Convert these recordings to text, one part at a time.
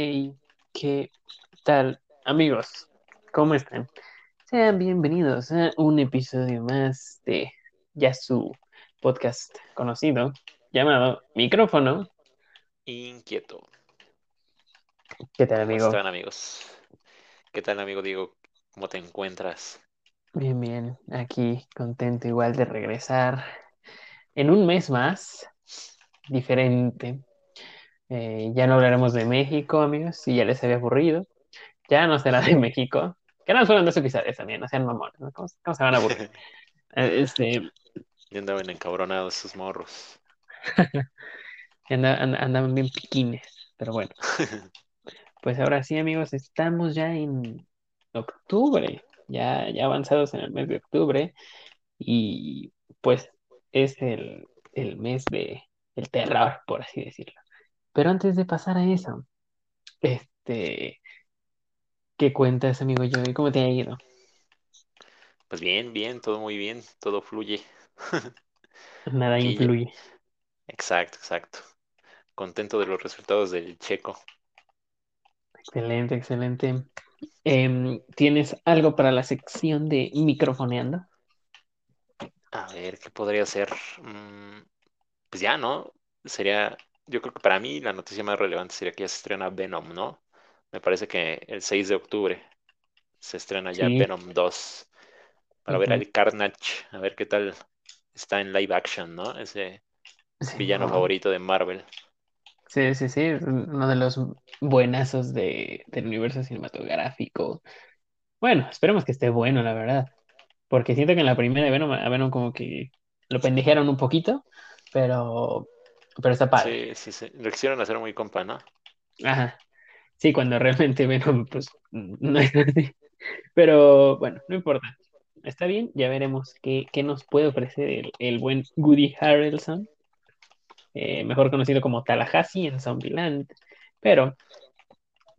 Hey, ¿qué tal, amigos? ¿Cómo están? Sean bienvenidos a un episodio más de ya su podcast conocido llamado Micrófono. Inquieto. ¿Qué tal, ¿Cómo amigo? están, amigos? ¿Qué tal, amigo Diego? ¿Cómo te encuentras? Bien, bien, aquí contento igual de regresar en un mes más, diferente. Eh, ya no hablaremos de México, amigos, si ya les había aburrido. Ya no será de México. Que no fueron dos episodios también, no sean mamones, ¿no? ¿Cómo, cómo se van a aburrir? Eh, Este, Ya andaban encabronados esos morros. anda- anda- andaban bien piquines, pero bueno. Pues ahora sí, amigos, estamos ya en octubre, ya, ya avanzados en el mes de octubre, y pues es el, el mes de el terror, por así decirlo. Pero antes de pasar a eso, este, ¿qué cuentas, amigo Joey? ¿Cómo te ha ido? Pues bien, bien, todo muy bien, todo fluye. Nada influye. Exacto, exacto. Contento de los resultados del checo. Excelente, excelente. Em, ¿tienes algo para la sección de microfoneando? A ver, ¿qué podría ser? Mm, pues ya, ¿no? Sería, yo creo que para mí la noticia más relevante sería que ya se estrena Venom, ¿no? Me parece que el 6 de octubre se estrena ya Sí. Venom 2 para ver al Carnage, a ver qué tal está en live action, ¿no? Ese Sí, villano no. favorito de Marvel. Sí, sí, sí, uno de los buenazos de, del universo cinematográfico. Bueno, esperemos que esté bueno, la verdad. Porque siento que en la primera de Venom, a Venom como que lo pendejearon un poquito, pero, pero está padre. Sí, sí, sí. Lo quisieron hacer muy compa, ¿no? Ajá. Sí, cuando realmente Venom, pues, no es así. Pero bueno, no importa. Está bien, ya veremos qué, qué nos puede ofrecer el, el buen Woody Harrelson, eh, mejor conocido como Tallahassee en Zombieland. Pero,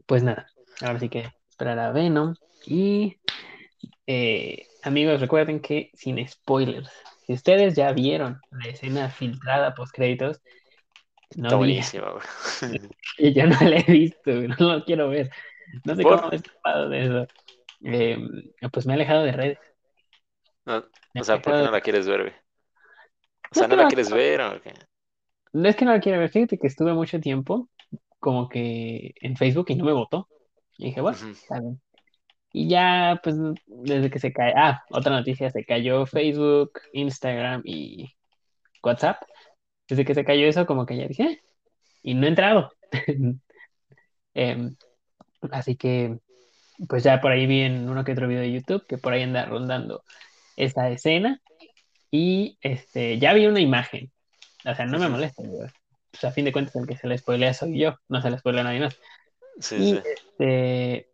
pues nada, ahora sí que esperar a Venom. Y eh, amigos, recuerden que sin spoilers, si ustedes ya vieron la escena filtrada post créditos, Está no güey. que yo no la he visto, no lo quiero ver. No sé ¿Por? cómo me he escapado de eso. Eh, pues me he alejado de redes. No, o sea, ¿por qué no la quieres ver, güey? O sea, ¿no la quieres ver o qué? No es que no la quiera ver, fíjate que estuve mucho tiempo como que en Facebook y no me votó. Y dije, bueno, está bien. Y ya, pues, desde que se cae, ah, otra noticia, se cayó Facebook, Instagram y WhatsApp. Desde que se cayó eso, como que ya dije, "Eh", y no he entrado. Em, así que, pues ya por ahí vi en uno que otro video de YouTube que por ahí anda rondando esa escena y este, ya vi una imagen. O sea, no me molesta, pues a fin de cuentas el que se le spoilea soy yo, no se le spoilea a nadie más. Sí, Y sí. este,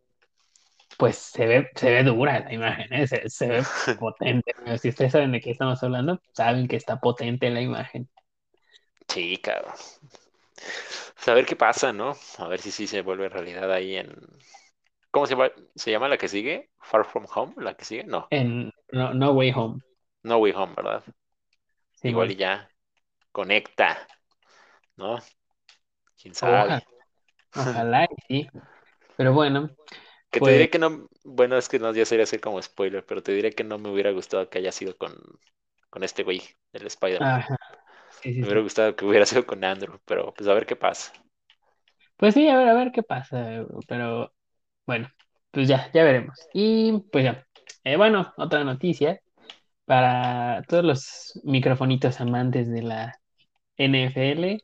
pues se ve, se ve dura la imagen, ¿eh? Se, se ve potente. Pero Si ustedes saben de qué estamos hablando, saben que está potente la imagen. Sí, cabrón. Pues a ver qué pasa, ¿no? A ver si sí se vuelve realidad ahí en... ¿Cómo se llama? ¿Se llama la que sigue? ¿Far From Home? ¿La que sigue? No. En No, no Way Home, No Way Home, ¿verdad? Igual y ya conecta, ¿no? ¿Quién Ojalá, sabe? ojalá y sí. Pero bueno, Que te pues, diré que no, bueno, es que no, ya sería hacer como spoiler, pero te diré que no me hubiera gustado que haya sido con, con este güey, el Spider-Man. ajá, sí, sí, Me hubiera sí. gustado que hubiera sido con Andrew, pero pues a ver qué pasa. Pues sí, a ver, a ver qué pasa. Pero bueno, pues ya, ya veremos. Y pues ya. Eh, bueno, otra noticia para todos los microfonitos amantes de la NFL.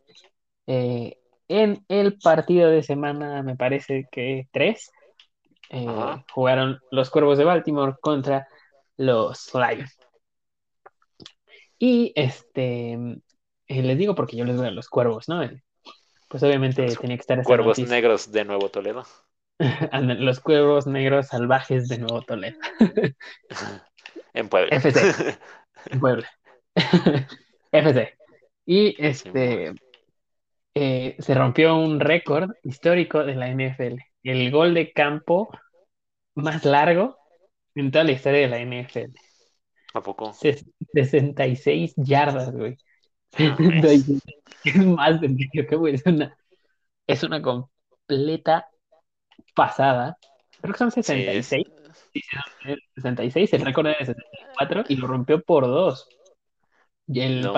eh, en el partido de semana, me parece que tres, eh, jugaron los Cuervos de Baltimore contra los Lions. Y este, eh, les digo porque yo les a los Cuervos, ¿no? Pues obviamente Los tenía que estar Cuervos noticia. negros de Nuevo Toledo. Los Cuervos Negros Salvajes de Nuevo Toledo, En Puebla. FC. en Puebla. FC. Y este, eh, se rompió un récord histórico de la NFL. El gol de campo más largo en toda la historia de la NFL. ¿A poco? Ses- 66 yardas, güey. No, mames. Es más de medio campo. Es una, es una completa pasada. Creo que son Sí, es. 66. Sí, son 66. El récord era de 64 y lo rompió por dos. Y el No.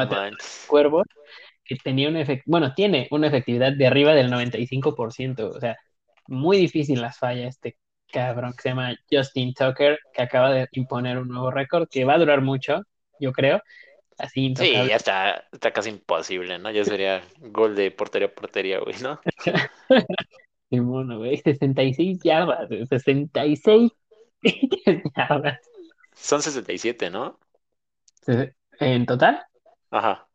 Cuervo que tenía una efect- bueno, tiene una efectividad de arriba del 95%, o sea, muy difícil las falla este cabrón que se llama Justin Tucker, que acaba de imponer un nuevo récord que va a durar mucho, yo creo, así Sí, ya está, está casi imposible, ¿no? Ya sería gol de portería a portería, güey, ¿no? Simón, güey, 66 yardas, güey, 66 yardas. Son 67, ¿no? ¿En total? Ajá.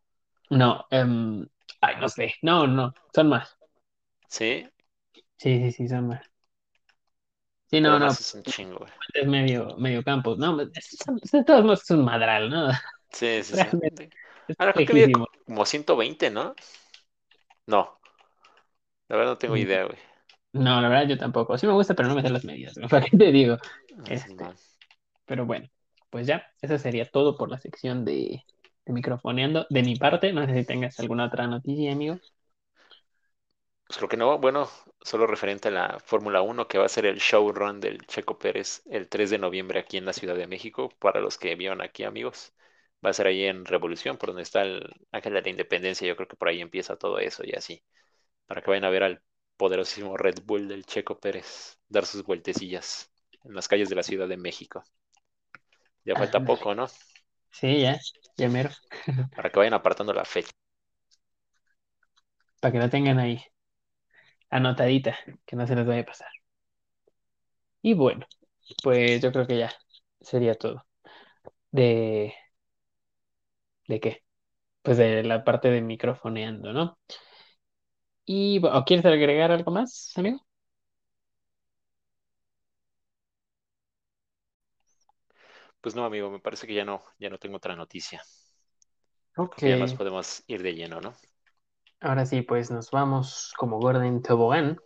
No, em, ay, no sé, no, no, son más. Sí, Sí, sí, sí, son más. Sí, no, no, es un chingo, güey. es medio, medio campo. No, de todos modos es un madral, ¿no? Sí, sí, sí. Ahora creo que lejísimo. como 120, ¿no? No, la verdad no tengo Mm, idea, güey. No, la verdad yo tampoco. Sí me gusta, pero no me sé las medidas. ¿no? ¿Para qué te digo? Este, pero bueno, pues ya, eso sería todo por la sección de, de microfoneando. De mi parte, no sé si tengas alguna otra noticia, amigo. Pues creo que no, bueno, solo referente a la Fórmula 1, que va a ser el showrun del Checo Pérez el 3 de noviembre aquí en la Ciudad de México, para los que vieron aquí, amigos. Va a ser ahí en Revolución, por donde está el Ángel de la Independencia, yo creo que por ahí empieza todo eso y así, para que vayan a ver al poderosísimo Red Bull del Checo Pérez dar sus vueltecillas en las calles de la Ciudad de México. Ya falta poco, ¿no? Sí, ya, ya mero. Para que vayan apartando la fecha. Para que la tengan ahí, anotadita, que no se les vaya a pasar. Y bueno, pues yo creo que ya sería todo. De, ¿de qué? Pues de la parte de microfoneando, ¿no? Y, ¿o quieres agregar algo más, amigo? Pues no, amigo, me parece que ya no, ya no tengo otra noticia. Ok, ya nos podemos ir de lleno, ¿no? ahora sí, pues nos vamos como Gordon Tobogán.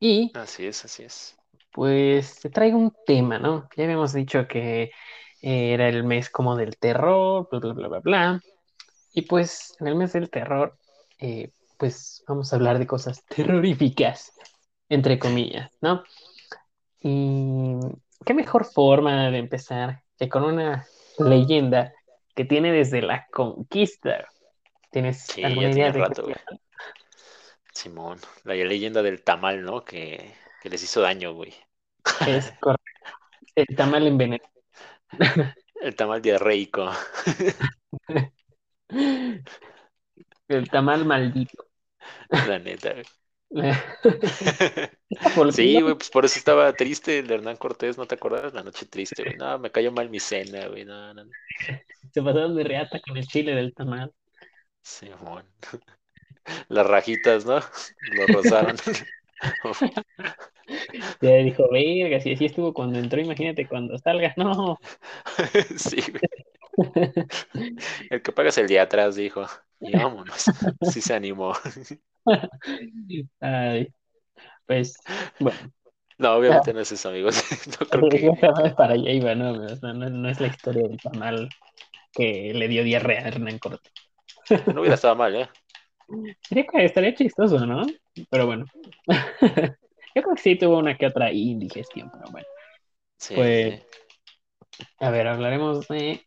Y Así es, así es. pues te traigo un tema, ¿no? Ya habíamos dicho que eh, era el mes como del terror, bla, bla, bla, bla, bla. Y pues en el mes del terror, eh, pues vamos a hablar de cosas terroríficas, entre comillas, ¿no? Y qué mejor forma de empezar que con una leyenda que tiene desde la conquista. ¿Tienes Sí, alguna ya idea tiene de rato, güey. Simón, la leyenda del tamal, ¿no? Que, que les hizo daño, güey. es correcto? El tamal envenenado. El tamal diarreico. El tamal maldito. La neta. güey. Sí, güey, pues por eso estaba triste el de Hernán Cortés, ¿no te acuerdas? La noche triste, güey. No, me cayó mal mi cena, güey. No, no, no. se pasaron de reata con el chile del tamal. Simón. Las rajitas, ¿no? Lo rozaron. Ya dijo, verga, si así estuvo cuando entró, imagínate cuando salga. No. Sí, güey. El que pagas el día atrás, dijo. Y vámonos. Sí se animó. Ay, pues, bueno, No, obviamente no es eso, amigos. No creo que. Para allá iba, ¿no? O sea, no, no es la historia del tamal que le dio diarrea a Hernán Cortés. No hubiera estado mal, ¿eh? Sería que estaría chistoso, ¿no? Pero bueno. Yo creo que sí tuvo una que otra indigestión, pero bueno. Sí, Pues, sí. a ver, hablaremos de,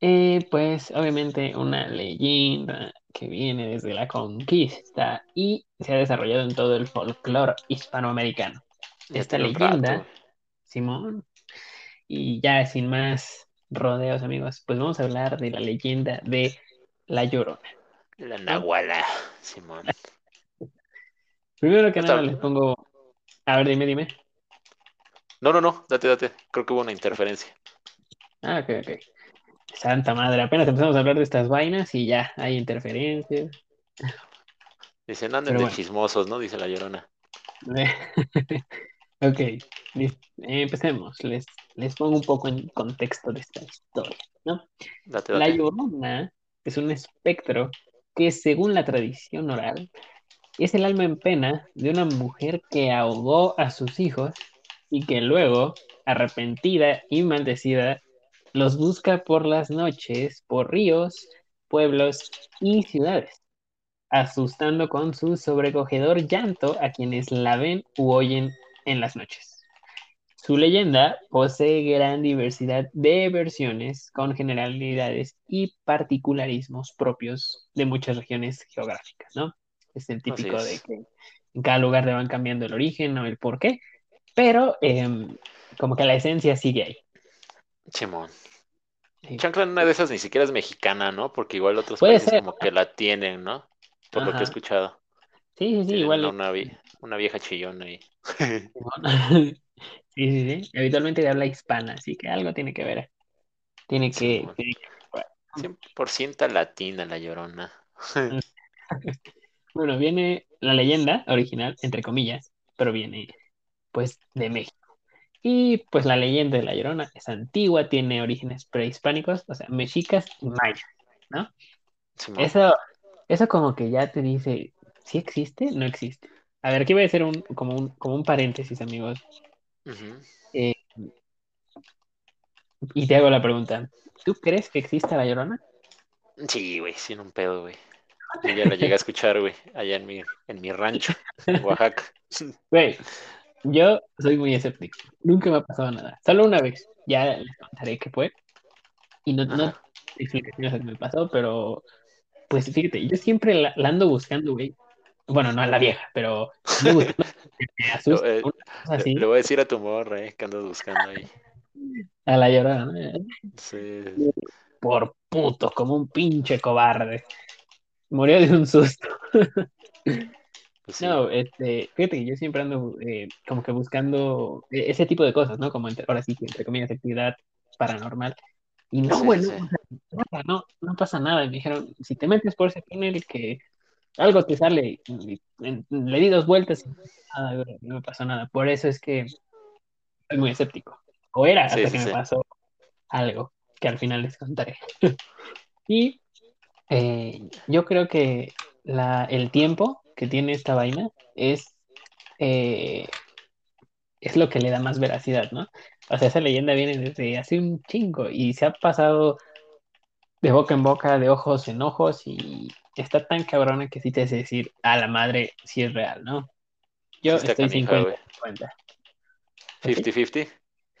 eh, pues, obviamente una leyenda que viene desde la conquista y se ha desarrollado en todo el folclore hispanoamericano. Esta leyenda. Simón, y ya sin más rodeos, amigos, pues vamos a hablar de la leyenda de La Llorona. La Nahuala, Simón. Primero que Está- nada les pongo, a ver, dime, dime. No, no, no, date, date. Creo que hubo una interferencia. Ah, ok, ok. Santa madre, apenas empezamos a hablar de estas vainas y ya hay interferencias. Dicen, anden de bueno. chismosos, ¿no? Dice la llorona. ok, empecemos. Les, les pongo un poco en contexto de esta historia, ¿no? Date, La. Llorona es un espectro que según la tradición oral es el alma en pena de una mujer que ahogó a sus hijos y que luego, arrepentida y maldecida, los busca por las noches, por ríos, pueblos y ciudades, asustando con su sobrecogedor llanto a quienes la ven u oyen en las noches. Su leyenda posee gran diversidad de versiones con generalidades y particularismos propios de muchas regiones geográficas, ¿no? Es el típico de que en cada lugar le van cambiando el origen o el por qué, pero em, como que la esencia sigue ahí. Simón. Sí. Chancla una de esas ni siquiera es mexicana, ¿no? Porque igual otros Puede países ser. como que la tienen, ¿no? Por lo que he escuchado. Sí, sí, sí, Tienen igual. una, vie- una vieja chillona ahí. Sí, sí, sí. Habitualmente de habla hispana, así que algo tiene que ver. Tiene que. Tiene que- 100% latina la llorona. Bueno, viene la leyenda original, entre comillas, pero viene pues de México. Y pues la leyenda de la Llorona es antigua, tiene orígenes prehispánicos, o sea, mexicas y mayas, ¿no? Eso, eso como que ya te dice, ¿sí existe? No existe. A ver, aquí voy a hacer un, como, un, como un paréntesis, amigos, Ujú. y te hago la pregunta. ¿Tú crees que exista la Llorona? Sí, güey, sin un pedo, güey. Yo ya la llegué a escuchar, güey, allá en mi, en mi rancho, en Oaxaca. Güey, yo soy muy escéptico. Nunca me ha pasado nada. Solo una vez. Ya les contaré qué fue. Y no, no explicaciones qué me pasó, pero pues fíjate, yo siempre la, la ando buscando, güey. Bueno, no a la vieja, pero ando buscando que me Lo- eh, así, le voy a decir a tu morra, eh, que andas buscando ahí. a la llorona, ¿no? Sí, Por puto, como un pinche cobarde. Murió de un susto. pues sí. No, este, fíjate que yo siempre ando eh, como que buscando eh, ese tipo de cosas, ¿no? Como entre- ahora sí que entre comillas actividad paranormal. Y no, Sí, güey, sí, no, sí. no, no pasa nada. Y me dijeron, si te metes por ese túnel que algo te sale, y- le di dos vueltas y nada, no me pasó nada. Por eso es que soy muy escéptico. O era Sí, hasta sí, que me sí. pasó algo que al final les contaré. Y eh, yo creo que la, el tiempo que tiene esta vaina es, eh, es lo que le da más veracidad, ¿no? O sea, esa leyenda viene desde hace un chingo y se ha pasado de boca en boca, de ojos en ojos y está tan cabrona que sí te hace decir a la madre si es real, ¿no? Yo Sí estoy canija, 50 güey. 50. ¿Tú sí? 50-50.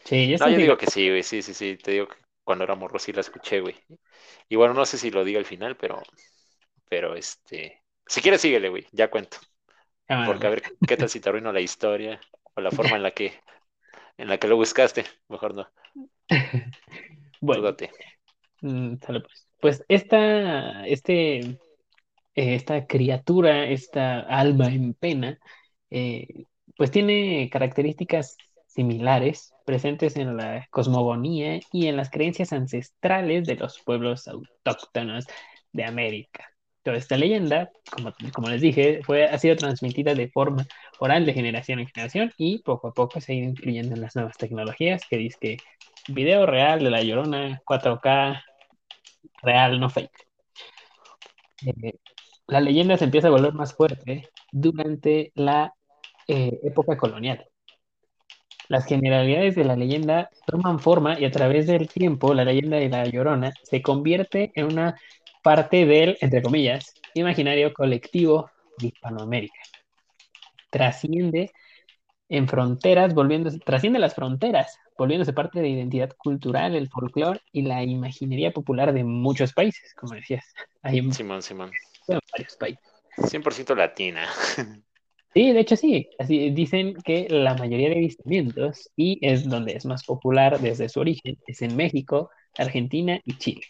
Sí, yo No, yo digo 50. que sí, güey. Sí, sí, sí. Te digo que cuando era morro sí la escuché, güey. Y bueno, no sé si lo diga al final, pero, pero este. Si quieres, síguele, güey. Ya cuento. Ah, Porque a ver qué tal si te arruino la historia o la forma en la que, en la que lo buscaste. Mejor no. Bueno, mm, sale pues. Pues esta, este, eh, esta criatura, esta alma en pena, eh, pues tiene características similares presentes en la cosmogonía y en las creencias ancestrales de los pueblos autóctonos de América. Toda esta leyenda, como, como les dije, fue, ha sido transmitida de forma oral de generación en generación y poco a poco se ha ido incluyendo en las nuevas tecnologías que dice que video real de la Llorona, 4K, real, no fake. Eh, la leyenda se empieza a volver más fuerte durante la eh, época colonial. Las generalidades de la leyenda toman forma y a través del tiempo la leyenda de la Llorona se convierte en una parte del, entre comillas, imaginario colectivo de Hispanoamérica. Trasciende en fronteras, volviéndose, trasciende las fronteras, volviéndose parte de la identidad cultural, el folclore y la imaginería popular de muchos países, como decías. Hay en Simón, Simón. varios países. 100% latina. Sí, de hecho sí. Así dicen que la mayoría de avistamientos, y es donde es más popular desde su origen, es en México, Argentina y Chile,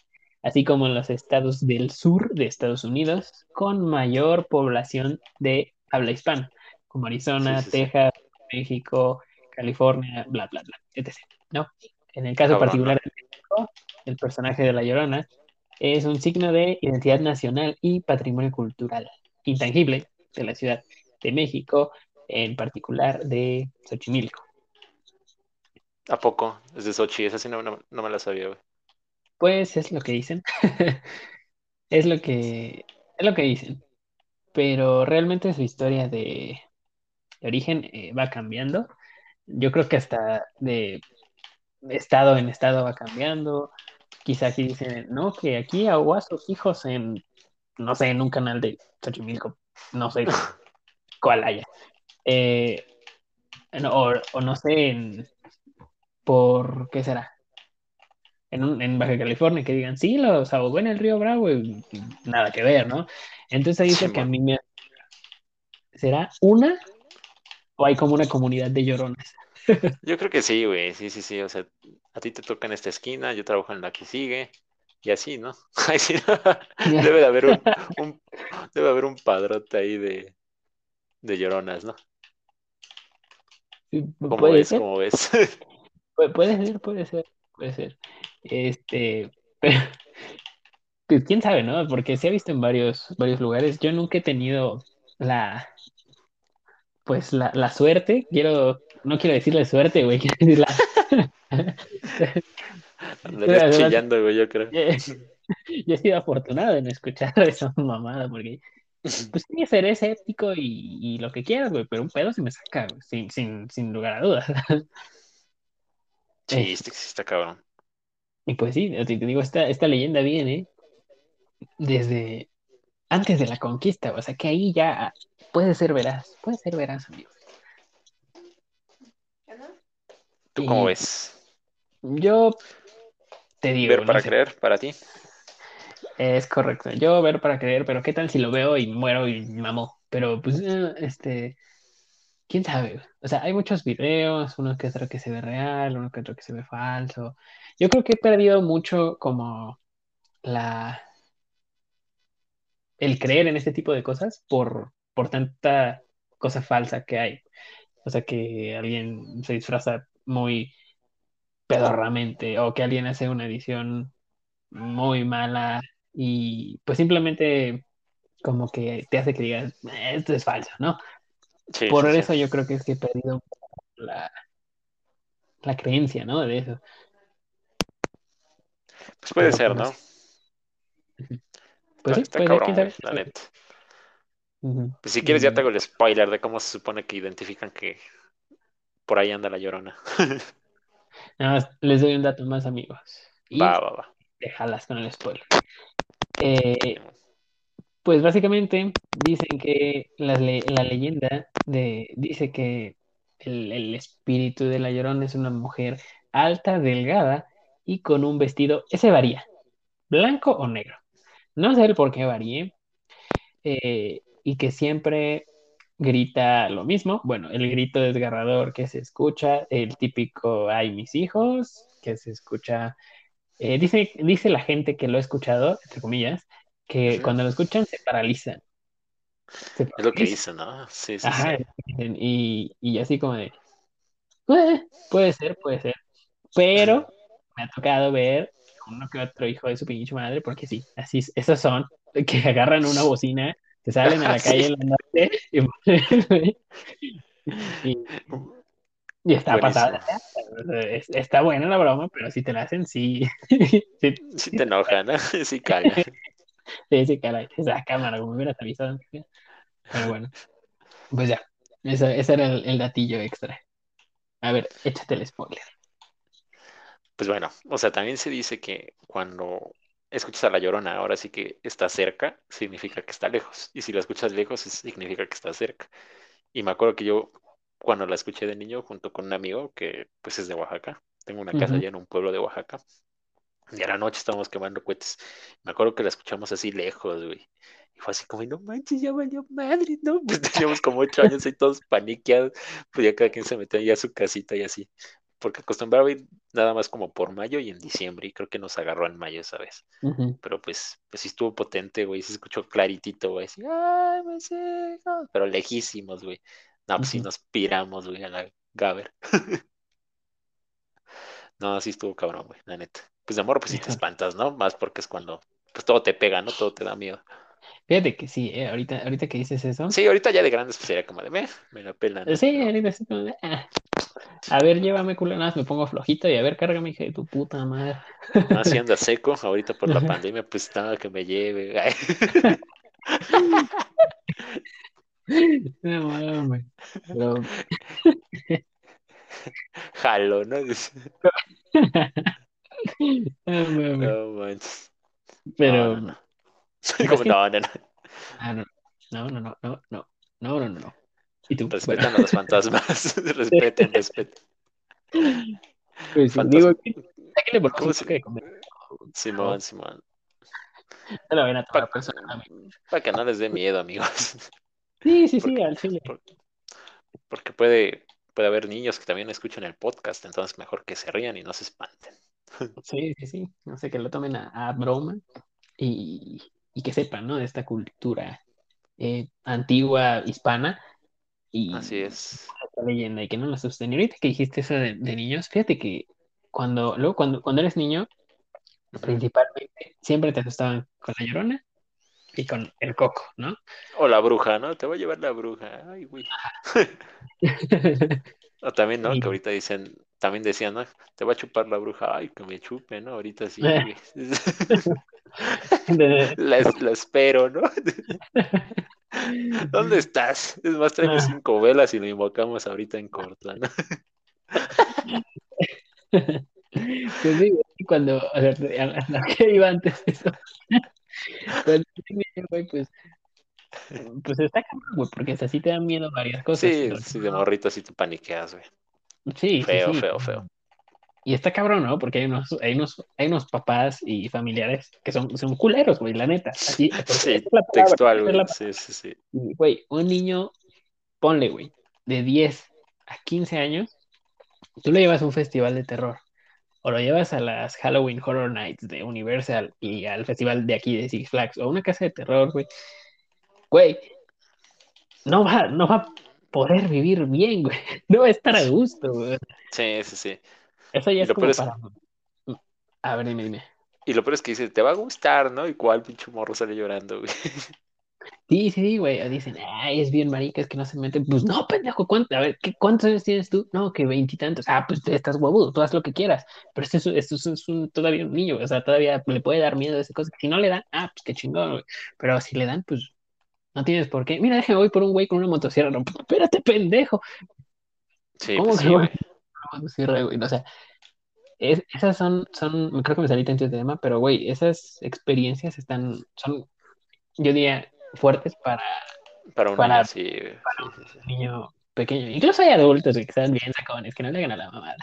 así como en los estados del sur de Estados Unidos, con mayor población de habla hispana, como Arizona, Sí, sí, sí. Texas, México, California, bla, bla, bla, etc. ¿no? En el caso Cabrón, particular de México, el personaje de La Llorona es un signo de identidad nacional y patrimonio cultural intangible de la ciudad de México, en particular de Xochimilco. ¿A poco? Es de Sochi. Esa sí no, no, no me la sabía, güey. Pues es lo que dicen. es lo que es lo que dicen, pero realmente su historia de, de origen eh, va cambiando. Yo creo que hasta de estado en estado va cambiando. Quizá aquí dicen, no, que aquí ahogó a sus hijos en, no sé, en un canal de Xochimilco, no sé cuál haya. Eh, no, o, o no sé, en, por, ¿qué será? En, un- en Baja California, que digan, sí, los ahogó en el río Bravo y, y nada que ver, ¿no? Entonces ahí es lo que a mí me... ¿Será una o hay como una comunidad de lloronas? Yo creo que sí, güey, sí, sí, sí, o sea, a ti te toca en esta esquina, yo trabajo en la que sigue, y así, ¿no? Sí, Debe de haber un, un- debe haber un padrote ahí de, de lloronas, ¿no? Sí, ¿Cómo Puede ves? ser, ¿Cómo ves? puede ser, puede ser, puede ser. Este, pero pues, quién sabe, ¿no? Porque se ha visto en varios, varios lugares. Yo nunca he tenido la, pues la, la suerte, quiero, no quiero decirle suerte, güey, quiero decir la... Andarías chillando, güey, yo creo. yo he sido afortunado de no escuchar esa mamada, porque pues sí, seré escéptico y, y lo que quieras, güey, pero un pedo se me saca, güey, sin, sin, sin lugar a dudas. Sí, Es- este sí está cabrón. Y pues sí, te digo, esta, esta leyenda viene desde antes de la conquista, o sea que ahí ya puede ser veraz, puede ser veraz, amigo. ¿Tú cómo ves? yo te digo, ¿Ver no para sé, creer para ti? es correcto, yo ver para creer, pero qué tal si lo veo y muero y mamo, pero pues, eh, este, quién sabe, o sea, hay muchos videos, uno que otro que se ve real, uno que otro que se ve falso. Yo creo que he perdido mucho como la, el creer en este tipo de cosas por, por tanta cosa falsa que hay. O sea, que alguien se disfraza muy pedorramente o que alguien hace una edición muy mala y pues simplemente como que te hace que digas, "Eh, esto es falso, ¿no? Sí, Por sí, sí. eso yo creo que es que he perdido la, la creencia, ¿no? De eso. Pues puede Pero pues ser, no. Pues Está, sí, está puede ser, quién cabrón, sabe. la neta. Pues si quieres ya te hago el spoiler de cómo se supone que identifican que por ahí anda la llorona. nada más les doy un dato más, amigos. Va, va, va. déjalas con el spoiler. Eh, Pues básicamente dicen que la leyenda de, dice que el, el espíritu de la Llorona es una mujer alta, delgada y con un vestido, ese varía, blanco o negro. No sé el por qué varíe, eh, y que siempre grita lo mismo. Bueno, el grito desgarrador que se escucha, el típico ay mis hijos, que se escucha, eh, dice, dice la gente que lo ha escuchado, entre comillas, que cuando lo escuchan se paralizan. Se Es lo que dicen, ¿no? Sí, sí, sí. Ajá, y, y así como de, "Eh, puede ser, puede ser, pero me ha tocado ver uno que otro hijo de su pinche madre, porque sí, así, es- esos son, que agarran una bocina, se salen a la calle en la noche y, y, y está pasada. Es- está buena la broma, pero si te la hacen, sí, sí, te enoja, ¿no? Sí cala. sí, sí, caray, esa cámara, como me hubieras avisado. Pero bueno, pues ya, ese, ese era el, el datillo extra. A ver, échate el spoiler. Pues bueno, o sea, también se dice que cuando escuchas a la llorona, ahora sí que está cerca, significa que está lejos. Y si la escuchas lejos, significa que está cerca. Y me acuerdo que yo, cuando la escuché de niño, junto con un amigo que pues es de Oaxaca, tengo una casa Ujú. allá en un pueblo de Oaxaca, y a la noche estábamos quemando cohetes. Me acuerdo que la escuchamos así lejos, güey. Y fue así como, no manches, ya valió madre, ¿no? Pues teníamos como ocho años y todos paniqueados. Pues ya cada quien se metía ya a su casita y así. Porque acostumbraba ir nada más como por mayo y en diciembre. Y creo que nos agarró en mayo esa vez. Pero pues, pues sí estuvo potente, güey. Se escuchó claritito, güey. Así, ay, mis hijos. Pero lejísimos, güey. No, pues sí nos piramos, güey, a la Gaber. No, sí estuvo cabrón, güey, la neta. Pues de amor, pues sí te espantas, ¿no? Más porque es cuando, pues todo te pega, ¿no? Todo te da miedo. Fíjate que sí, eh, ahorita, ahorita que dices eso, Sí, ahorita ya de grandes, pues sería como de, me, me la pela, ¿no? sí, ahorita sí como de, ah, a ver, llévame culo, nada más me pongo flojito y a ver, cárgame, hija de tu puta madre. más si anda seco, ahorita por la pandemia, pues nada que me lleve. No. Pero, Jalo, ¿no? no, manches. Pero. No, no, no. No, no, no, no, no, no, no, ¿Y? Respetan a los fantasmas. respeten, respeten. Simón, Simón. Para que no les dé miedo, amigos. Sí, sí, sí, al chile. Porque, porque puede, puede haber niños que también escuchan el podcast, entonces mejor que se rían y no se espanten. Sí, sí, sí. No sé, que lo tomen a, a broma y, y que sepan, ¿no? De esta cultura eh, antigua hispana y Así es. esta leyenda y que no la asusten. Y ahorita que dijiste eso de, de niños, fíjate que cuando, luego cuando, cuando eres niño, principalmente siempre te asustaban con la llorona y con el coco, ¿no? O la bruja, ¿no? Te voy a llevar la bruja. Ay, güey. O también, ¿no? Que ahorita dicen, también decían, ¿no? Te va a chupar la bruja. Ay, que me chupe, ¿no? Ahorita sí, güey. De- La, la espero, ¿no? ¿Dónde estás? Es más, tráeme Ah. cinco velas y lo invocamos ahorita en corto, ¿no? Pues sí, cuando, a a lo que iba antes de eso, cuando pues, pues está cabrón, güey, porque así te dan miedo varias cosas. Sí, sí, de morrito sí te paniqueas, güey. Sí, sí, Feo, sí. feo, feo. Y está cabrón, ¿no? Porque hay unos, hay unos, hay unos papás y familiares que son, son culeros, güey, la neta. Así, Sí, es la palabra, textual, güey. la Sí, sí, sí. Y, Güey, un niño, ponle, güey, de 10 a 15 años, tú lo llevas a un festival de terror, o lo llevas a las Halloween Horror Nights de Universal y al festival de aquí de Six Flags, o a una casa de terror, güey. Güey, no va, no va poder vivir bien, güey. No va a estar a gusto, güey. Sí, sí, sí. Eso ya es como es- para... A ver, dime, dime. Y lo peor es que dice, te va a gustar, ¿no? Y cuál pinche morro sale llorando, güey. Sí, sí, sí, güey. Dicen, ay, es bien marica, es que no se mete. Pues no, pendejo, ¿cuánto? A ver, ¿qué, ¿cuántos años tienes tú? No, que veintitantos. Ah, pues estás huevudo, tú haz lo que quieras. Pero esto es, esto es- es un, todavía un niño, o sea, todavía le puede dar miedo a esa cosa. Si no le dan, ah, pues qué chingón, güey. Pero si le dan, pues no tienes por qué. Mira, déjame voy por un güey con una motosierra. No, pues, espérate, pendejo. Sí, ¿Cómo pues que sí, voy con una motosierra, güey? O sea, es- esas son, son, creo que me salí tanto de tema, pero güey, esas experiencias están, son, yo diría, fuertes para Para un Para- sí, sí, sí. niño pequeño. Incluso hay adultos que están bien sacones, que no le hagan a la mamada.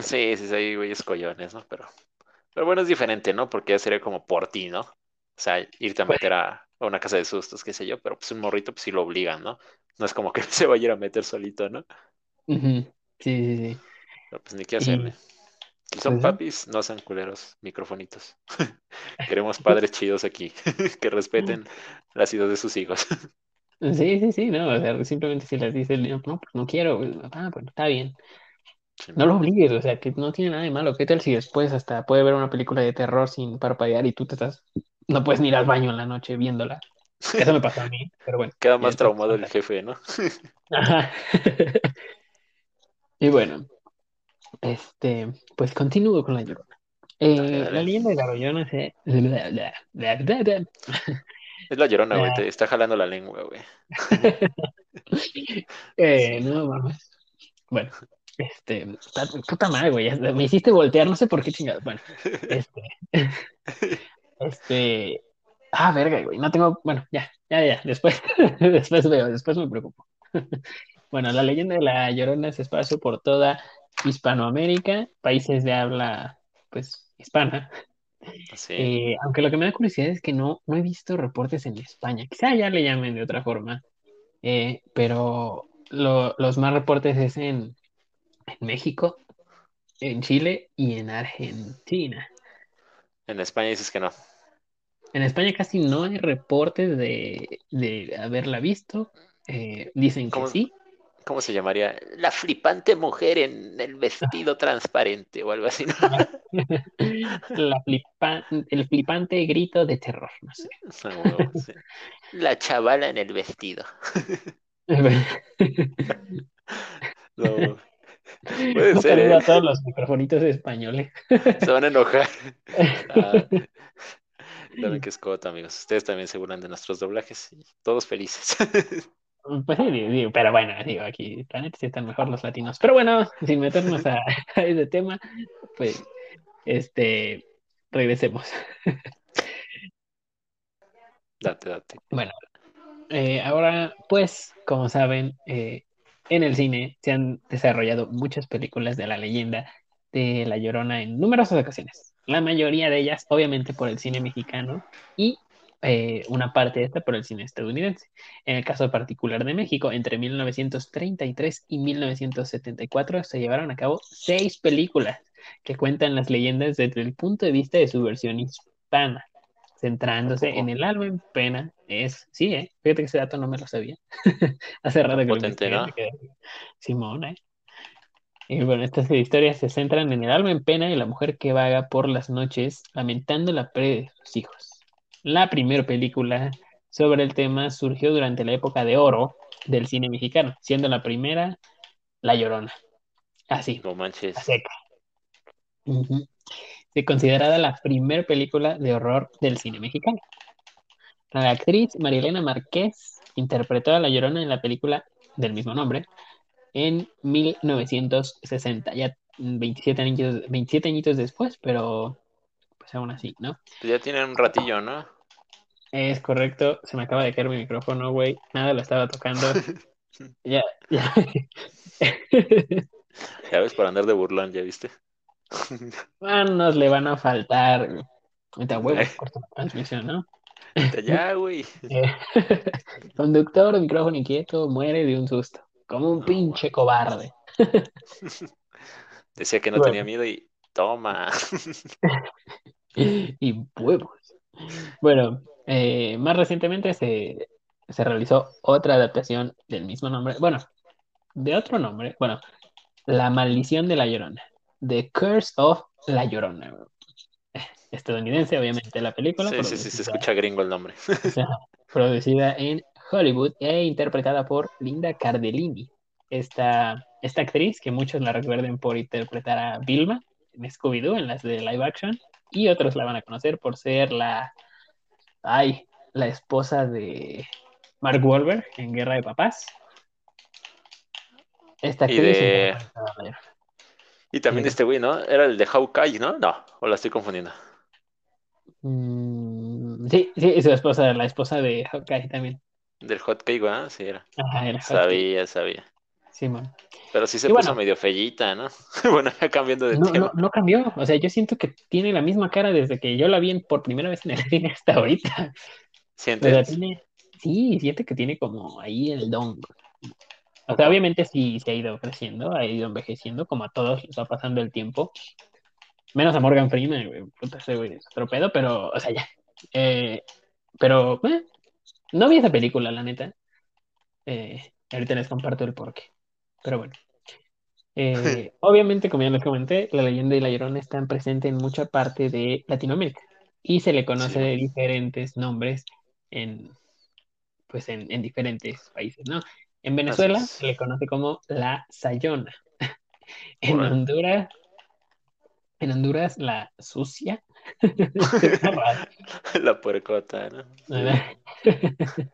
Sí, sí, sí, hay güeyes collones, ¿no? Pero, pero bueno, es diferente, ¿no? Porque ya sería como por ti, ¿no? O sea, irte a Pues- meter a, a una casa de sustos, qué sé yo, pero pues un morrito, pues sí lo obligan, ¿no? No es como que se vaya a ir a meter solito, ¿no? Sí, sí, sí. Pero pues ni qué Y- hacerle. Si son pues, papis, no sean culeros, microfonitos. Queremos padres chidos aquí, que respeten las ideas de sus hijos. Sí, sí, sí, no, o sea, simplemente si les dice el niño, no, pues no quiero, güey, ah, bueno, está bien. No lo obligues, o sea, que no tiene nada de malo. ¿Qué tal si después hasta puede ver una película de terror sin parpadear y tú te estás, no puedes ni ir al baño en la noche viéndola? Eso me pasó a mí, pero bueno. Queda más traumado el jefe, ¿no? Ajá. Y bueno, este, pues continúo con la llorona. Eh, Dale, dale. la leyenda de la llorona se... Es la llorona, güey, Ah. te está jalando la lengua, güey. Eh, no mames. Bueno, este, ta- puta madre, güey, me hiciste voltear, no sé por qué chingados. Bueno, este, este, ah, verga, güey, no tengo, bueno, ya, ya, ya, después, después veo, después me preocupo. Bueno, la leyenda de la Llorona se esparce por toda Hispanoamérica, países de habla, pues, hispana. Sí. Eh, aunque lo que me da curiosidad es que no, no he visto reportes en España. Quizá ya le llamen de otra forma. Eh, pero lo- los más reportes es en, en México, en Chile y en Argentina. En España dices que no. En España casi no hay reportes de, de haberla visto. Eh, dicen que ¿Cómo? sí. ¿Cómo se llamaría? La flipante mujer en el vestido transparente o algo así, ¿no? La flipa- el flipante grito de terror, no sé. Ah, sí. La chavala en el vestido. No. Puede ser, ¿eh? a todos los microfonitos españoles. Se van a enojar. Ah, Saben que es Cota, amigos. Ustedes también se burlan de nuestros doblajes y todos felices. Pues sí, digo, pero bueno, digo, aquí, la neta sí están mejor los latinos. Pero bueno, sin meternos a, a ese tema, pues, este, regresemos. date, date. Bueno, eh, ahora, pues, como saben, eh, en el cine se han desarrollado muchas películas de la leyenda de La Llorona en numerosas ocasiones. La mayoría de ellas, obviamente, por el cine mexicano y eh, una parte de esta por el cine estadounidense. En el caso particular de México, entre 1933 y 1974 se llevaron a cabo seis películas que cuentan las leyendas desde el punto de vista de su versión hispana, centrándose en el alma en pena. Es, sí, ¿eh? fíjate que ese dato no me lo sabía. Hace rato que lo Simón, ¿eh? Y bueno, estas historias se centran en el alma en pena y la mujer que vaga por las noches lamentando la pérdida de sus hijos. La primera película sobre el tema surgió durante la época de oro del cine mexicano, siendo la primera La Llorona. Así, No manches. seca. Se considerada la primera película de horror del cine mexicano. La actriz Marielena Márquez interpretó a La Llorona en la película del mismo nombre en 1960, ya 27 añitos, 27 añitos después, pero pues aún así, ¿no? Pues ya tienen un ratillo, ¿no? Es correcto, se me acaba de caer mi micrófono, güey, nada lo estaba tocando. Ya, ya. Ya ves, por andar de burlón, ¿ya viste? Manos le van a faltar. güey. Ahorita huevo, corto la transmisión, ¿no? Ya, güey. Eh, Conductor, micrófono inquieto, muere de un susto, como un pinche cobarde. Decía que no Bueno. tenía miedo y toma. y huevos. Bueno, eh, más recientemente se, se realizó otra adaptación del mismo nombre, bueno, de otro nombre, bueno, La Maldición de la Llorona, The Curse of La Llorona. Estadounidense, obviamente, la película. Sí, sí, sí, se escucha gringo el nombre. producida en Hollywood e interpretada por Linda Cardellini. Esta, esta actriz, que muchos la recuerden por interpretar a Vilma en Scooby-Doo, en las de live action, y otros la van a conocer por ser la, ay, la esposa de Mark Wahlberg en Guerra de Papás. Esta Y actriz de- la. Y también Sí. este güey, ¿no? Era el de Hawkeye, ¿no? No, o la estoy confundiendo. Mm, sí, sí, su esposa, la esposa de Hawkeye también. Del Hot Cake, ¿verdad? Sí, era. Ajá, era Hawkeye, Sabía, sabía. Simón. Pero sí se Y puso bueno. medio fellita, ¿no? bueno, ya cambiando de No, no, tema. no cambió. O sea, yo siento que tiene la misma cara desde que yo la vi en- por primera vez en el cine hasta ahorita. O sea, ¿Sientes? tiene, sí, siente que tiene como ahí el don. O sea, obviamente sí se ha ido creciendo, ha ido envejeciendo, como a todos les va pasando el tiempo. Menos a Morgan Freeman, güey, puta, ese güey es otro pedo, pero, o sea, ya. Eh, pero, eh, no vi esa película, la neta. Eh, ahorita les comparto el porqué. Pero bueno. Eh, obviamente, como ya les comenté, la leyenda de La Llorona están presente en mucha parte de Latinoamérica y se le conoce Sí. de diferentes nombres en, pues en, en diferentes países, ¿no? En Venezuela se le conoce como la Sayona. En. Honduras, en Honduras la sucia. La puercota, ¿no?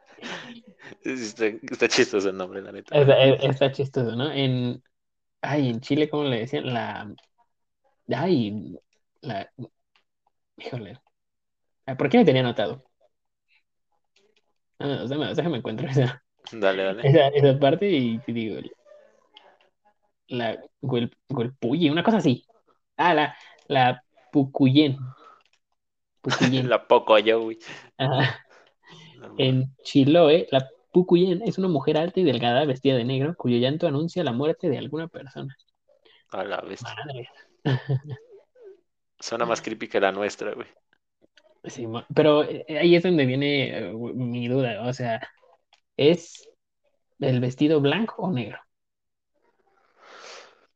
Está, está chistoso el nombre, la neta. Está, está chistoso, ¿no? En, ay, en Chile, ¿cómo le decían? La, ay, la, híjole, Ah, ¿por qué me tenía anotado? Ah, déjame, déjame encuentro esa, Dale, dale. esa, esa parte y te digo, la Güelpuyi, una cosa así. Ah, la, la Pucuyén. La poco yo, güey. Ajá. En Chiloé, la Pucuyén es una mujer alta y delgada vestida de negro cuyo llanto anuncia la muerte de alguna persona. A la bestia. Suena más creepy que la nuestra, güey. Sí, pero eh, ahí es donde viene eh, mi duda. O sea, ¿es el vestido blanco o negro?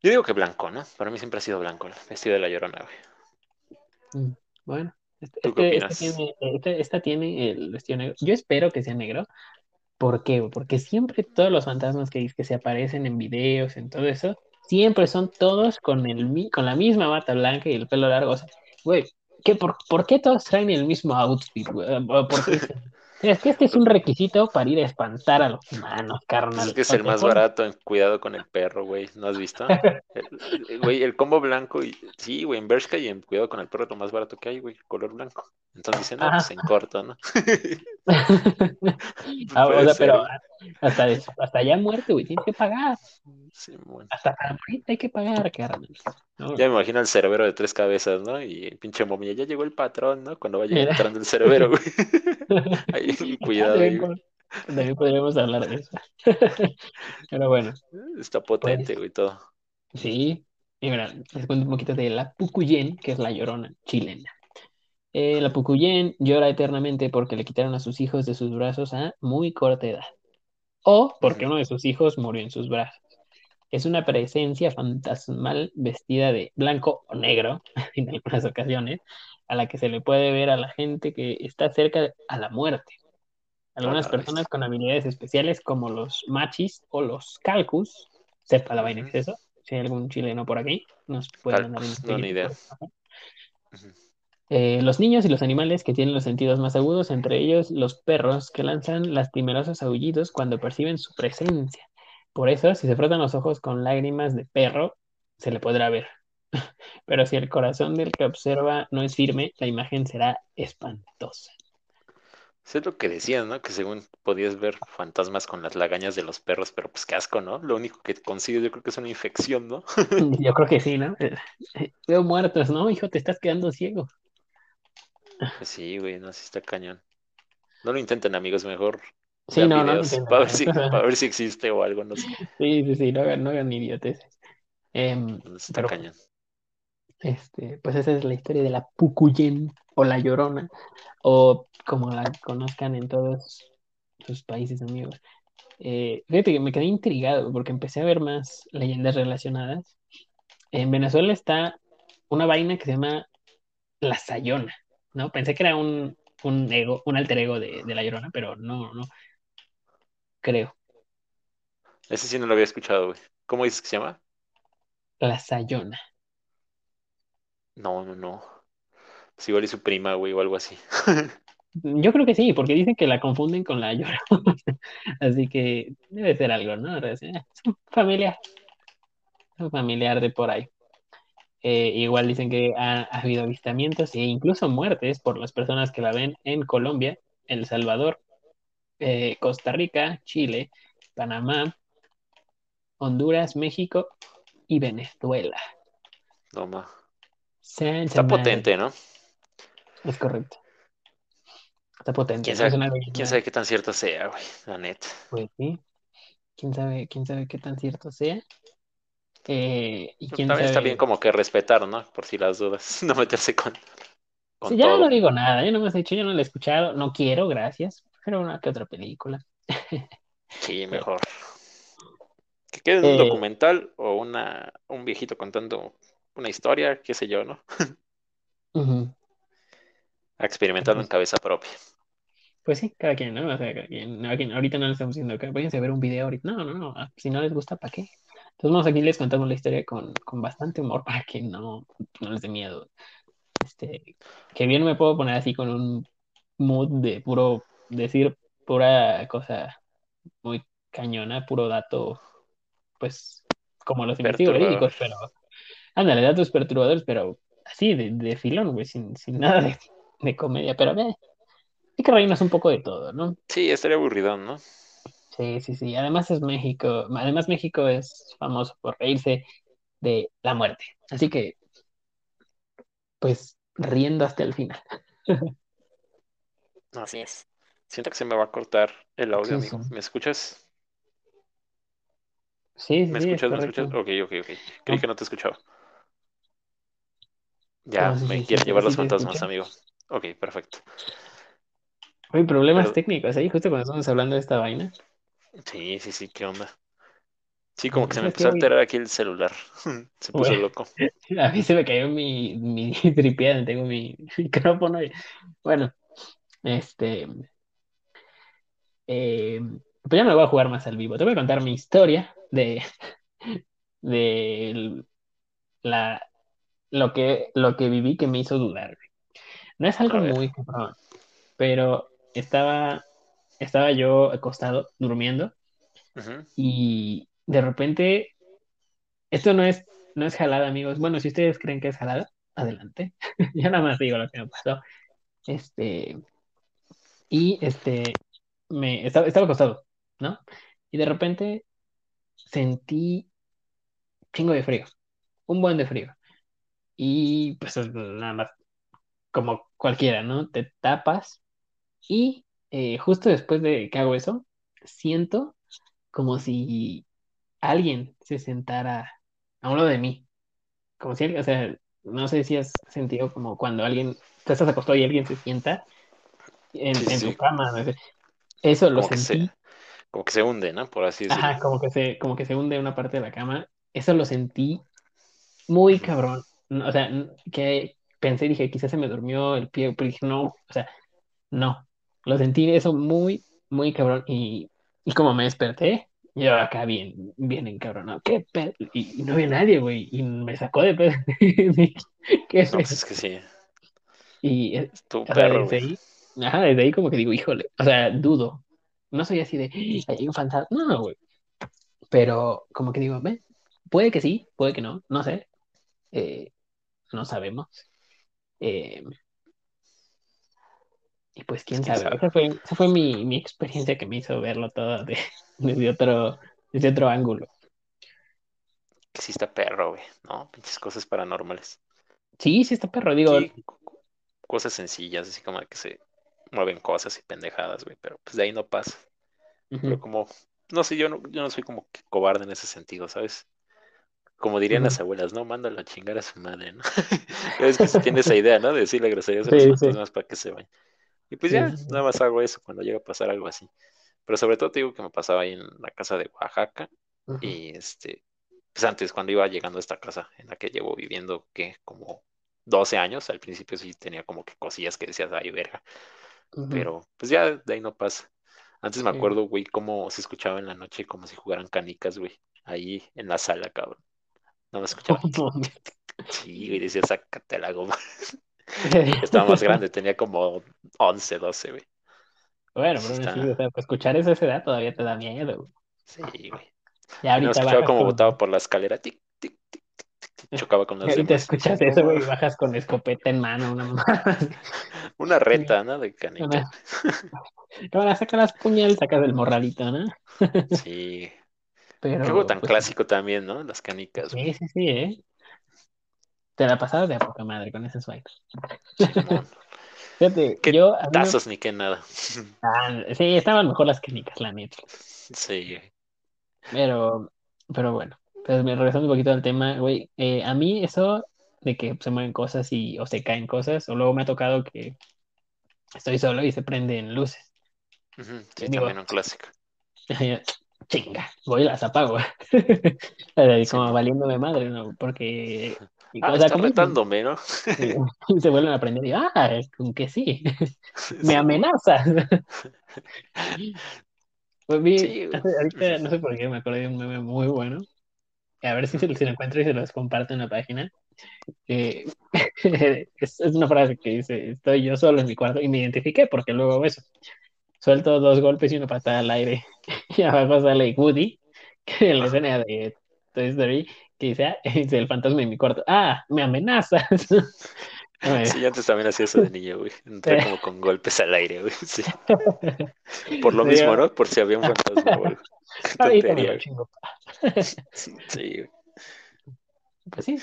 Yo digo que blanco, ¿no? Para mí siempre ha sido blanco el vestido de la llorona, güey. Mm, Bueno, este, ¿Tú qué este- este tiene, este- esta tiene el vestido negro. Yo espero que sea negro. ¿Por qué? Porque siempre todos los fantasmas que, que se aparecen en videos, en todo eso, siempre son todos con, el, con la misma bata blanca y el pelo largo. O sea, güey, ¿qué, por, ¿por qué todos traen el mismo outfit, güey? ¿O ¿Por qué? Es que este es un requisito para ir a espantar a los humanos, Pues es carnal. que es el más barato en cuidado con el perro, güey. ¿No has visto? El- Güey, el combo blanco y. Sí, güey, en Bershka y en cuidado con el perro es lo más barato que hay, güey. Color blanco. Entonces dicen, no, pues Ajá. en corto, ¿no? Ah, o sea, pero. Hasta, des- hasta ya muerte, güey, tienes que pagar. Sí, bueno. Hasta para morir hay que pagar, carnal. No, Ya me imagino al cerbero de tres cabezas, ¿no? Y el pinche momia, ya llegó el patrón, ¿no? Cuando vaya entrando el cerbero, güey. Ahí, cuidado, güey. también podríamos hablar de eso. Pero bueno, Está potente, Pues- güey, todo. sí. Y mira, les cuento un poquito de la Pucuyén, que es la llorona chilena. Eh, la Pucuyén llora eternamente porque le quitaron a sus hijos de sus brazos a muy corta edad. O porque uno de sus hijos murió en sus brazos. Es una presencia fantasmal vestida de blanco o negro en algunas ocasiones, a la que se le puede ver a la gente que está cerca a la muerte. Algunas Hola, personas con habilidades especiales como los machis o los calcus, sepa la vaina que es eso. Si hay algún chileno por aquí, nos puede mandar un no, idea. por. Eh, los niños y los animales que tienen los sentidos más agudos, entre ellos los perros que lanzan lastimerosos aullidos cuando perciben su presencia. Por eso, si se frotan los ojos con lágrimas de perro, se le podrá ver. Pero si el corazón del que observa no es firme, la imagen será espantosa. Eso es lo que decían, ¿no? Que según podías ver fantasmas con las lagañas de los perros, pero pues qué asco, ¿no? Lo único que consigues yo creo que es una infección, ¿no? Yo creo que sí, ¿no? Eh, eh, Veo muertos, ¿no? Hijo, te estás quedando ciego. Pues sí, güey, no, sí está cañón. No lo intenten, amigos, mejor Sí, no, no, para ver si, para ver si existe o algo, no sé. Sí, sí, sí, no hagan, no hagan idioteces. Em, No, Está pero cañón. Este, pues esa es la historia de la Pucuyen o la Llorona, o como la conozcan en todos sus países amigos. Eh, fíjate que me quedé intrigado porque empecé a ver más leyendas relacionadas. En Venezuela está una vaina que se llama la Sayona, ¿no? Pensé que era un, un ego, un alter ego de, de la Llorona, pero no, no creo. Ese sí no lo había escuchado, güey. ¿Cómo dices que se llama? La Sayona. No, no, no. Pues igual y su prima, güey, o algo así. Yo creo que sí, porque dicen que la confunden con la Llorona. Así que debe ser algo, ¿no? Es un familiar. Un familiar de por ahí. Eh, igual dicen que ha, ha habido avistamientos e incluso muertes por las personas que la ven en Colombia, El Salvador, eh, Costa Rica, Chile, Panamá, Honduras, México y Venezuela. No, ma. Santa Está madre. potente, ¿no? Es correcto. Está potente. ¿Quién sabe, quién sabe qué tan cierto sea, güey? La neta. Pues sí. ¿Quién sabe, quién sabe qué tan cierto sea? Eh, y quién También está bien como que respetar, ¿no? Por si las dudas. No meterse con, con Sí, ya todo. no digo nada, yo no me he dicho, yo no la he escuchado, no quiero, gracias. Pero una que otra película. Sí, mejor. Que quede en un Eh, documental o una, un viejito contando una historia, qué sé yo, ¿no? ujú. A experimentarlo en Pues, cabeza propia. pues sí, cada quien, ¿no? O sea, cada quien, ahorita no le estamos diciendo váyanse a ver un video ahorita. No, no, no. ah, Si no les gusta, ¿para qué? Entonces, vamos aquí les contamos la historia con, con bastante humor para que no, no les dé miedo. Este, que bien me puedo poner así con un mood de puro, decir pura cosa muy cañona, puro dato, pues, como los verídicos, pero ándale, datos perturbadores, pero así, de, de filón, güey, sin, sin nada de, de comedia, pero eh, hay que reírnos un poco de todo, ¿no? Sí, estaría aburridón, ¿no? Sí, sí, sí. Además es México, además México es famoso por reírse de la muerte. Así que, pues, riendo hasta el final. Así es. Siento que se me va a cortar el audio, Sí, sí. amigo. ¿Me escuchas? Sí, sí, ¿Me es escuchas? ¿Me escuchas? Ok, ok, ok. Creí No. que no te escuchaba. Ya, No, sí, me quieren llevar los fantasmas, amigo. Ok, perfecto. Hay problemas Pero técnicos ahí, justo cuando estamos hablando de esta vaina. Sí, sí, sí, ¿qué onda? Sí, como que se me empezó a alterar aquí el celular. Se puso güey, loco. a mí se me cayó mi, mi tripié, tengo mi micrófono. y- bueno, este, eh, pues ya me voy a jugar más al vivo. Te voy a contar mi historia de, de la, lo que, lo que viví que me hizo dudar. No es algo muy cabrón, pero estaba, estaba yo acostado, durmiendo, Ujú, y de repente, esto no es, no es jalada, amigos. Bueno, si ustedes creen que es jalada, adelante. Yo nada más digo lo que me pasó. Este, y este, me estaba, estaba acostado, ¿no? Y de repente sentí chingo de frío, un buen de frío. Y pues nada más, como cualquiera, ¿no? Te tapas y eh, justo después de que hago eso, siento como si alguien se sentara a un lado de mí. Como si, alguien- o sea, no sé si has sentido como cuando alguien, te estás acostado y alguien se sienta Sí, en, sí, tu cama, no sé. Eso lo Como que se, sentí, como que se hunde, ¿no? Por así decirlo. ajá, como que se, como que se hunde una parte de la cama. Eso lo sentí muy cabrón. No, O sea, que pensé, dije, quizás se me durmió el pie, pero dije, no, o sea, no. Lo sentí eso muy, muy cabrón. Y, y como me desperté, yo acá bien, bien encabronado. ¿Qué pedo? Y, y no había nadie, güey. Y me sacó de pedo. ¿Qué No, pues es que sí. Y, tu sea, perro, desde ahí, ajá, desde ahí como que digo, híjole, o sea, dudo. No soy así de, "Ay, hay un fantasma. No, güey. Pero como que digo, ve, puede que sí, puede que no, no sé. Eh, no sabemos. Eh, y pues quién sabe. sabe. Esa fue, esa fue mi, mi experiencia que me hizo verlo todo de- desde otro, desde otro ángulo. Que sí está perro, güey. No, pinches cosas paranormales. Sí, sí está perro, digo. Sí, cosas sencillas, así como de que se mueven cosas y pendejadas, güey. Pero pues de ahí no pasa. Pero como, no sé, yo no, yo no soy como que cobarde en ese sentido, ¿sabes? Como dirían las abuelas, ¿no? Mándalo a chingar a su madre, ¿no? Ves que se tiene esa idea, ¿no? De decirle groserías a los Sí, sí, fantasmas para que se vayan. Y pues sí, ya, sí, nada más hago eso cuando llega a pasar algo así. Pero sobre todo te digo que me pasaba ahí en la casa de Oaxaca. Y este, pues antes, cuando iba llegando a esta casa en la que llevo viviendo, que como 12 años, al principio sí tenía como que cosillas que decías, ay, verga. Pero pues ya de ahí no pasa. Antes me acuerdo, güey, cómo se escuchaba en la noche como si jugaran canicas, güey. Ahí en la sala, cabrón. No me escuchaba. Sí, güey, decía, sácate la goma. Estaba más grande, tenía como 11 12 güey. Bueno, sí pero aún así, o está, sea, pues, escuchar eso a esa edad todavía te da miedo. güey. sí, güey. Ya Y no ahorita escuchaba bajas cómo botaba con, por la escalera, tic, tic, tic, tic, chocaba con ahorita demás. Y decía, escuchas eso, güey, y bajas con escopeta en mano, una mamá. Una reta, ¿no? De canicas. Una, ahora saca las puñal, sacas el morralito, ¿no? Sí. Qué juego Pero, tan pues sí, clásico también, ¿no? Las canicas, güey. sí, sí, sí, ¿eh? Te la pasabas de a poca madre con ese swag. Simón. Fíjate, Qué yo, me... tazos ni qué nada. ah, sí, estaban mejor las clínicas, la neta. Sí, güey. Pero, pero bueno, pues me regresando un poquito al tema, güey, eh, a mí eso de que se mueven cosas y o se caen cosas, o luego me ha tocado que estoy solo y se prenden luces. Sí, digo, también un clásico. chinga, voy y las apago. Así como valiéndome madre, ¿no? Porque, y, Ah, o sea, está como dices, retándome, ¿no? y, y se vuelven a prender y, ah, con que sí, me amenazas. Pues vi, Sí, ahorita no sé por qué me acordé de un meme muy bueno. A ver si se, lo- si lo encuentro y se los comparto en la página. Eh, es, es una frase que dice, estoy yo solo en mi cuarto y me identifiqué porque luego hago eso. Suelto dos golpes y una patada al aire y abajo sale Woody, que en la escena de Toy Story, que dice, ah, dice el fantasma en mi cuarto, ah, me amenazas. Sí, yo antes también hacía eso de niño, güey. Entré como con golpes al aire, güey. Sí. Por lo mismo, ¿no? Por si había un fantasma me tontería, lo güey. chingo. Sí, güey. Pues sí,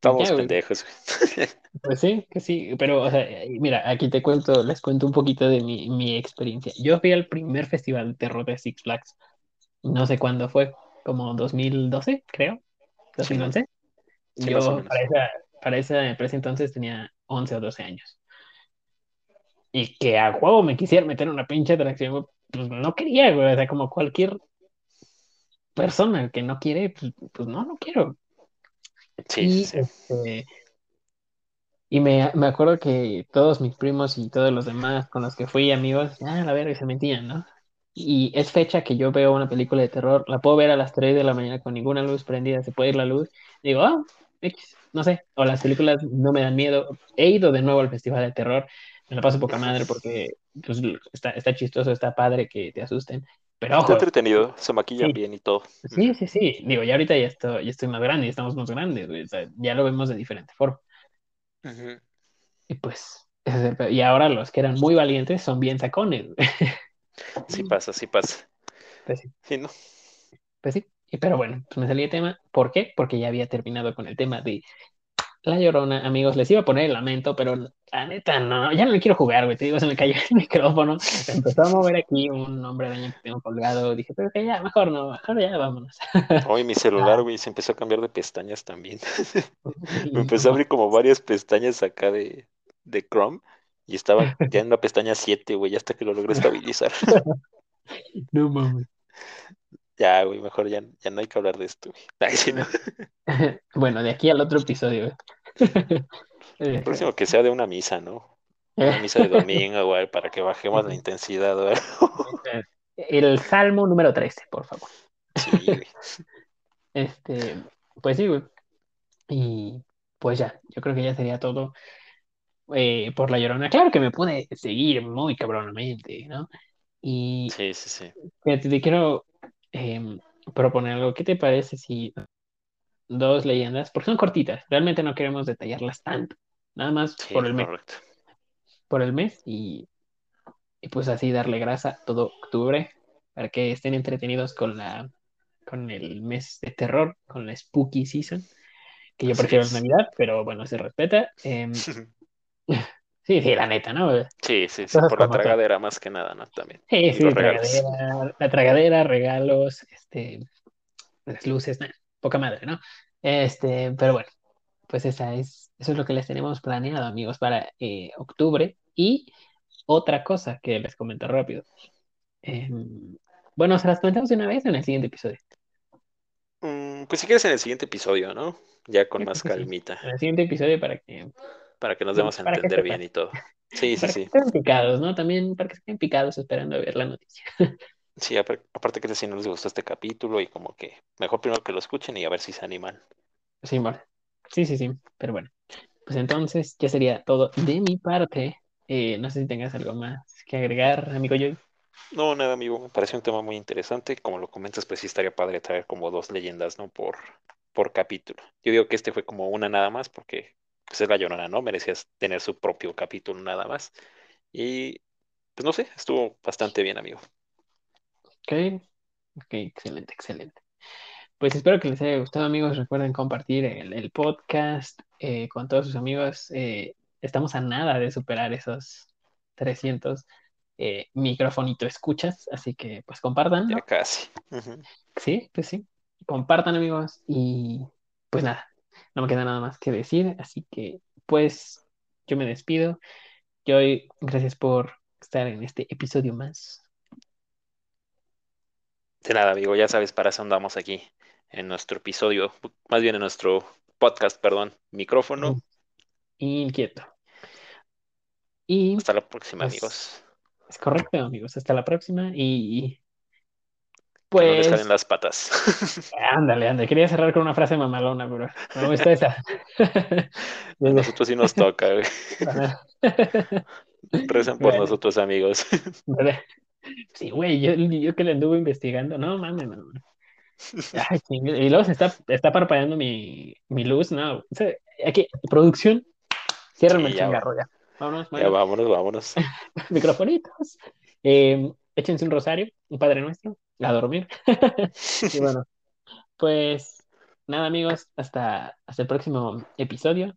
ya, güey. pendejos, güey. Pues sí, que sí, pero, o sea, mira, aquí te cuento, les cuento un poquito de mi, mi experiencia. Yo fui al primer festival de terror de Six Flags, no sé cuándo fue, como 2012, creo, Simón. 2011. Sí, Yo para esa, para esa, para ese entonces tenía 11 o 12 años. Y que a juego me quisiera meter una pinche atracción, pues no quería, güey, o sea, como cualquier persona que no quiere, pues, pues no, no quiero. Sí, sí, Y sí. este, Y me, me acuerdo que todos mis primos y todos los demás con los que fui amigos, ah, la verga, se mentían, ¿no? Y es fecha que yo veo una película de terror, la puedo ver a las 3 de la mañana con ninguna luz prendida, se puede ir la luz. Digo, ah, X, no sé, o las películas no me dan miedo. He ido de nuevo al Festival de Terror, me la paso poca madre porque pues, está, está chistoso, está padre que te asusten. Pero Está ojo, entretenido, se maquillan sí, bien y todo. sí, sí, sí. Digo, ya ahorita ya estoy, ya estoy más grande, ya estamos más grandes, o sea, ya lo vemos de diferente forma. Ujú. Y pues, y ahora los que eran muy valientes son bien sacones. Sí pasa, sí pasa. Pues sí, Sí, ¿no? pues sí. Pero bueno, pues me salí de tema. ¿Por qué? Porque ya había terminado con el tema de La Llorona, amigos. Les iba a poner el lamento, pero la neta no, ya no le quiero jugar, güey. Te digo, se me cayó el micrófono. Empezó a mover aquí un hombre araña que tengo colgado. Dije, pero que ya, mejor no, mejor ya vámonos. Hoy mi celular, güey, se empezó a cambiar de pestañas también. Me empezó a abrir como varias pestañas acá de, de Chrome y estaba ya en la pestaña 7, güey, hasta que lo logré estabilizar. no mames. Ya, güey, mejor ya, ya no hay que hablar de esto, güey. Ay, sí, no. Bueno, de aquí al otro episodio. güey. El Eh, próximo que sea de una misa, ¿no? Una misa de domingo, güey, para que bajemos la intensidad, güey. El Salmo número 13, por favor. Sí, güey. Este, pues sí, güey. Y pues ya, yo creo que ya sería todo eh, por La Llorona. Claro que me puede seguir muy cabronamente, ¿no? Y Sí, sí, sí. fíjate, te quiero em, proponer algo. ¿Qué te parece si dos leyendas, porque son cortitas, realmente no queremos detallarlas tanto, nada más Sí, por el mes, correcto. por el mes y, y pues así darle grasa todo octubre para que estén entretenidos con la con el mes de terror, con la spooky season, que yo prefiero es. la Navidad, pero bueno, se respeta. Em, sí, sí, la neta, ¿no? Sí, sí, sí, Cosas por la tragadera más que nada, ¿no? También. Sí, Y sí, regalos. tragadera, la tragadera, regalos, este, las luces, poca madre, ¿no? Este, pero bueno, pues esa es, eso es lo que les tenemos planeado, amigos, para eh, octubre. Y otra cosa que les comento rápido. Em, bueno, se las comentamos de una vez en el siguiente episodio. Mm, pues si quieres en el siguiente episodio, ¿no? Ya con Yo más calmita, En el siguiente episodio para que, para que nos demos a entender bien y todo. Sí, sí, para que sí. estén picados, ¿no? También para que estén picados esperando a ver la noticia. Sí, apar- aparte que si no les gustó este capítulo y como que mejor primero que lo escuchen y a ver si se animan. Sí. Sí, sí, sí. Pero bueno. Pues entonces ya sería todo de mi parte. Eh, no sé si tengas algo más que agregar, amigo Joy. No, nada, amigo, me parece un tema muy interesante. Como lo comentas, pues sí estaría padre traer como dos leyendas, ¿no? Por, por capítulo. Yo digo que este fue como una nada más porque pues es la Llorona, ¿no? Merecías tener su propio capítulo nada más. Y pues no sé, estuvo bastante bien, amigo. Ok. Ok, excelente, excelente. Pues espero que les haya gustado, amigos. Recuerden compartir el, el podcast eh, con todos sus amigos. Eh, estamos a nada de superar esos 300 eh, microfonito escuchas, así que pues compartan, Ya casi. Sí, pues sí. Compartan, amigos. Y pues nada, no me queda nada más que decir. Así que pues yo me despido. Joy, gracias por estar en este episodio más. De nada, amigo, ya sabes, para eso andamos aquí en nuestro episodio, más bien en nuestro podcast, perdón, micrófono. Inquieto. Y Hasta la próxima, pues, amigos. es correcto, amigos. Hasta la próxima. Y Que no les pues, jalen las patas. ándale, ándale. Quería cerrar con una frase mamalona, pero me gusta esa. A nosotros sí nos toca, güey. Recen por Bueno. nosotros, amigos. Sí, güey, yo, yo que le anduve investigando. No, mames, no. Ay, y luego se está, está parpadeando mi, mi luz, no. Aquí, producción, ciérrame Sí, el changarro ya. Vámonos, Ya vámonos, vámonos. microfonitos. Eh, échense un rosario, un Padre Nuestro, a dormir. Y bueno, pues nada, amigos, hasta, hasta el próximo episodio.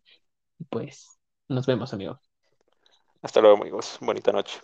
Pues nos vemos, amigos. Hasta luego, amigos. Bonita noche.